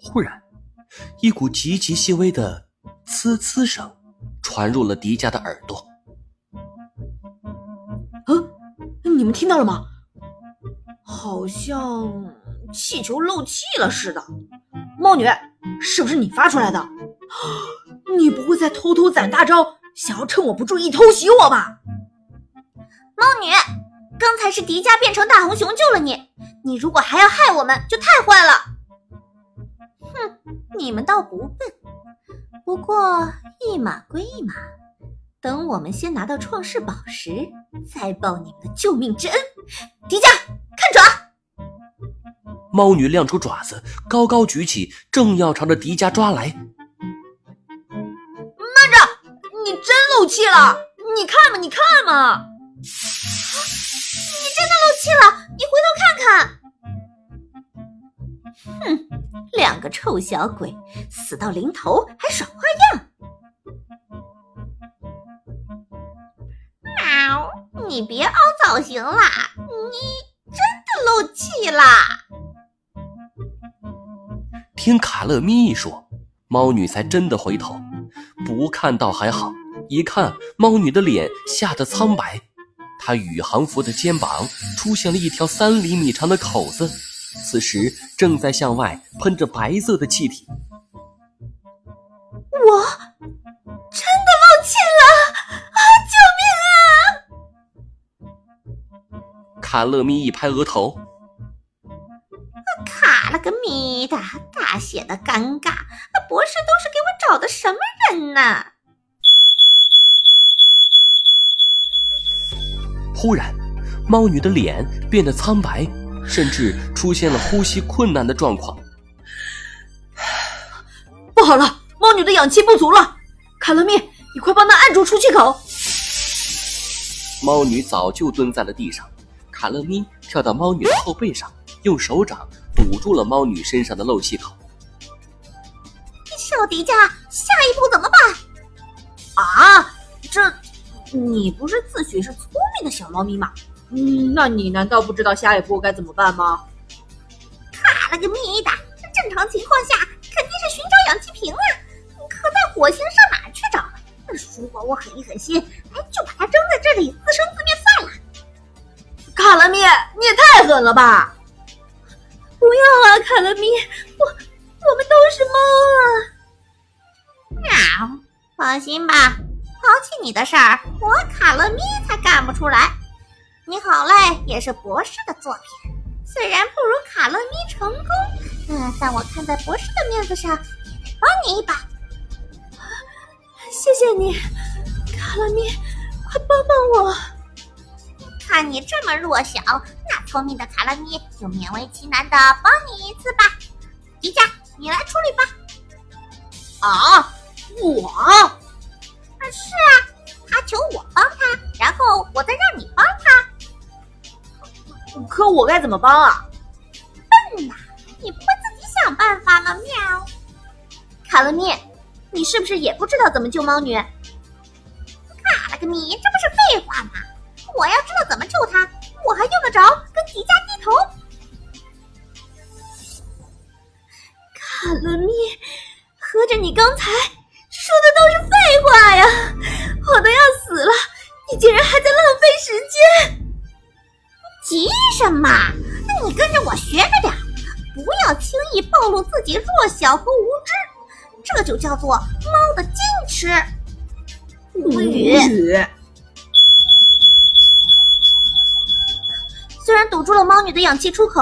忽然，一股极其细微的呲呲声传入了迪迦的耳朵。嗯，你们听到了吗？好像气球漏气了似的。猫女，是不是你发出来的？你不会在偷偷攒大招，想要趁我不注意偷袭我吧？猫女，刚才是迪迦变成大红熊救了你，你如果还要害我们，就太坏了。哼，你们倒不笨，不过一码归一码，等我们先拿到创世宝石，再报你们的救命之恩。迪迦，看爪！猫女亮出爪子，高高举起，正要朝着迪迦抓来。慢着，你真漏气了！你看嘛，你看嘛！个臭小鬼，死到临头还耍花样！喵，你别凹造型啦！你真的漏气啦！听卡乐咪一说，猫女才真的回头。不看倒还好，一看，猫女的脸吓得苍白，她宇航服的肩膀出现了一条三厘米长的口子，此时正在向外喷着白色的气体。我真的漏气了！啊，救命啊！卡乐咪一拍额头。卡了个咪的，大写的尴尬！那博士都是给我找的什么人呢？忽然，猫女的脸变得苍白，甚至出现了呼吸困难的状况。不好了，猫女的氧气不足了！卡乐咪，你快帮她按住出气口！猫女早就蹲在了地上，卡乐咪跳到猫女的后背上，用手掌。堵住了猫女身上的漏气口。小迪迦，下一步怎么办？啊，这，你不是自诩是聪明的小猫咪吗？嗯，那你难道不知道下一步该怎么办吗？卡了个咪的！正常情况下肯定是寻找氧气瓶啊，可在火星上哪去找？如果我狠一狠心，哎，就把它扔在这里，自生自灭算了。卡了咪，你也太狠了吧！不要啊，卡拉咪，我我们都是猫啊！喵，放心吧，抛弃你的事儿，我卡拉咪才干不出来。你好赖也是博士的作品，虽然不如卡乐咪成功，嗯，但我看在博士的面子上，也得帮你一把。谢谢你，卡乐咪，快帮帮我！看你这么弱小。那聪明的卡乐咪就勉为其难的帮你一次吧，迪迦，你来处理吧。啊，我？啊，是啊，他求我帮他，然后我再让你。可我该怎么帮啊？笨呐，你不会自己想办法吗？喵。卡乐咪，你是不是也不知道怎么救猫女？卡了个咪，这不是废话吗？我要知道怎么救她。我还用得着跟迪迦低头？卡乐咪，合着你刚才说的都是废话呀！我都要死了，你竟然！急什么？那你跟着我学着点，不要轻易暴露自己弱小和无知，这就叫做猫的矜持。无语。虽然堵住了猫女的氧气出口，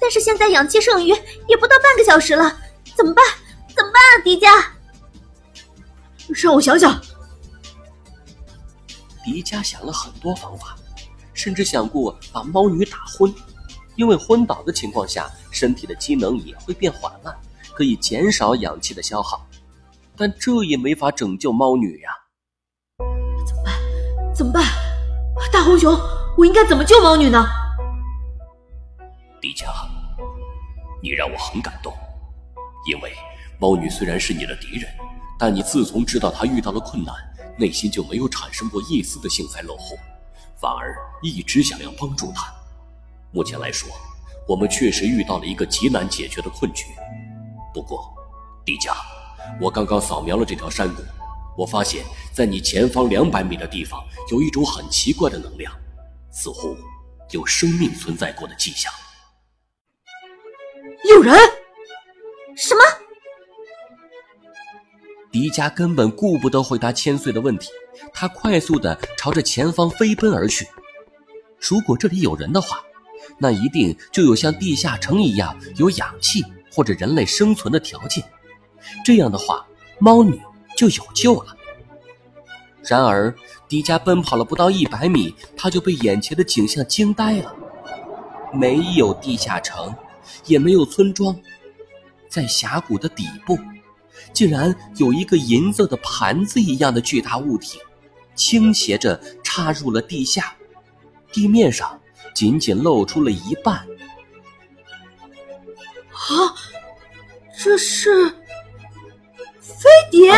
但是现在氧气剩余也不到半个小时了，怎么办？怎么办啊，迪迦？让我想想。迪迦想了很多方法，甚至想过把猫女打昏，因为昏倒的情况下，身体的机能也会变缓慢，可以减少氧气的消耗。但这也没法拯救猫女呀。怎么办？怎么办？大红熊，我应该怎么救猫女呢？迪迦，你让我很感动，因为猫女虽然是你的敌人，但你自从知道她遇到了困难，内心就没有产生过一丝的幸灾乐祸，反而一直想要帮助他。目前来说，我们确实遇到了一个极难解决的困局，不过，迪迦，我刚刚扫描了这条山谷，我发现，在你前方两百米的地方有一种很奇怪的能量，似乎有生命存在过的迹象。有人？什么？迪迦根本顾不得回答千岁的问题，他快速的朝着前方飞奔而去。如果这里有人的话，那一定就有像地下城一样有氧气或者人类生存的条件。这样的话，猫女就有救了。然而，迪迦奔跑了不到一百米，他就被眼前的景象惊呆了。没有地下城，也没有村庄，在峡谷的底部。竟然有一个银色的盘子一样的巨大物体，倾斜着插入了地下，地面上仅仅露出了一半。啊，这是飞碟！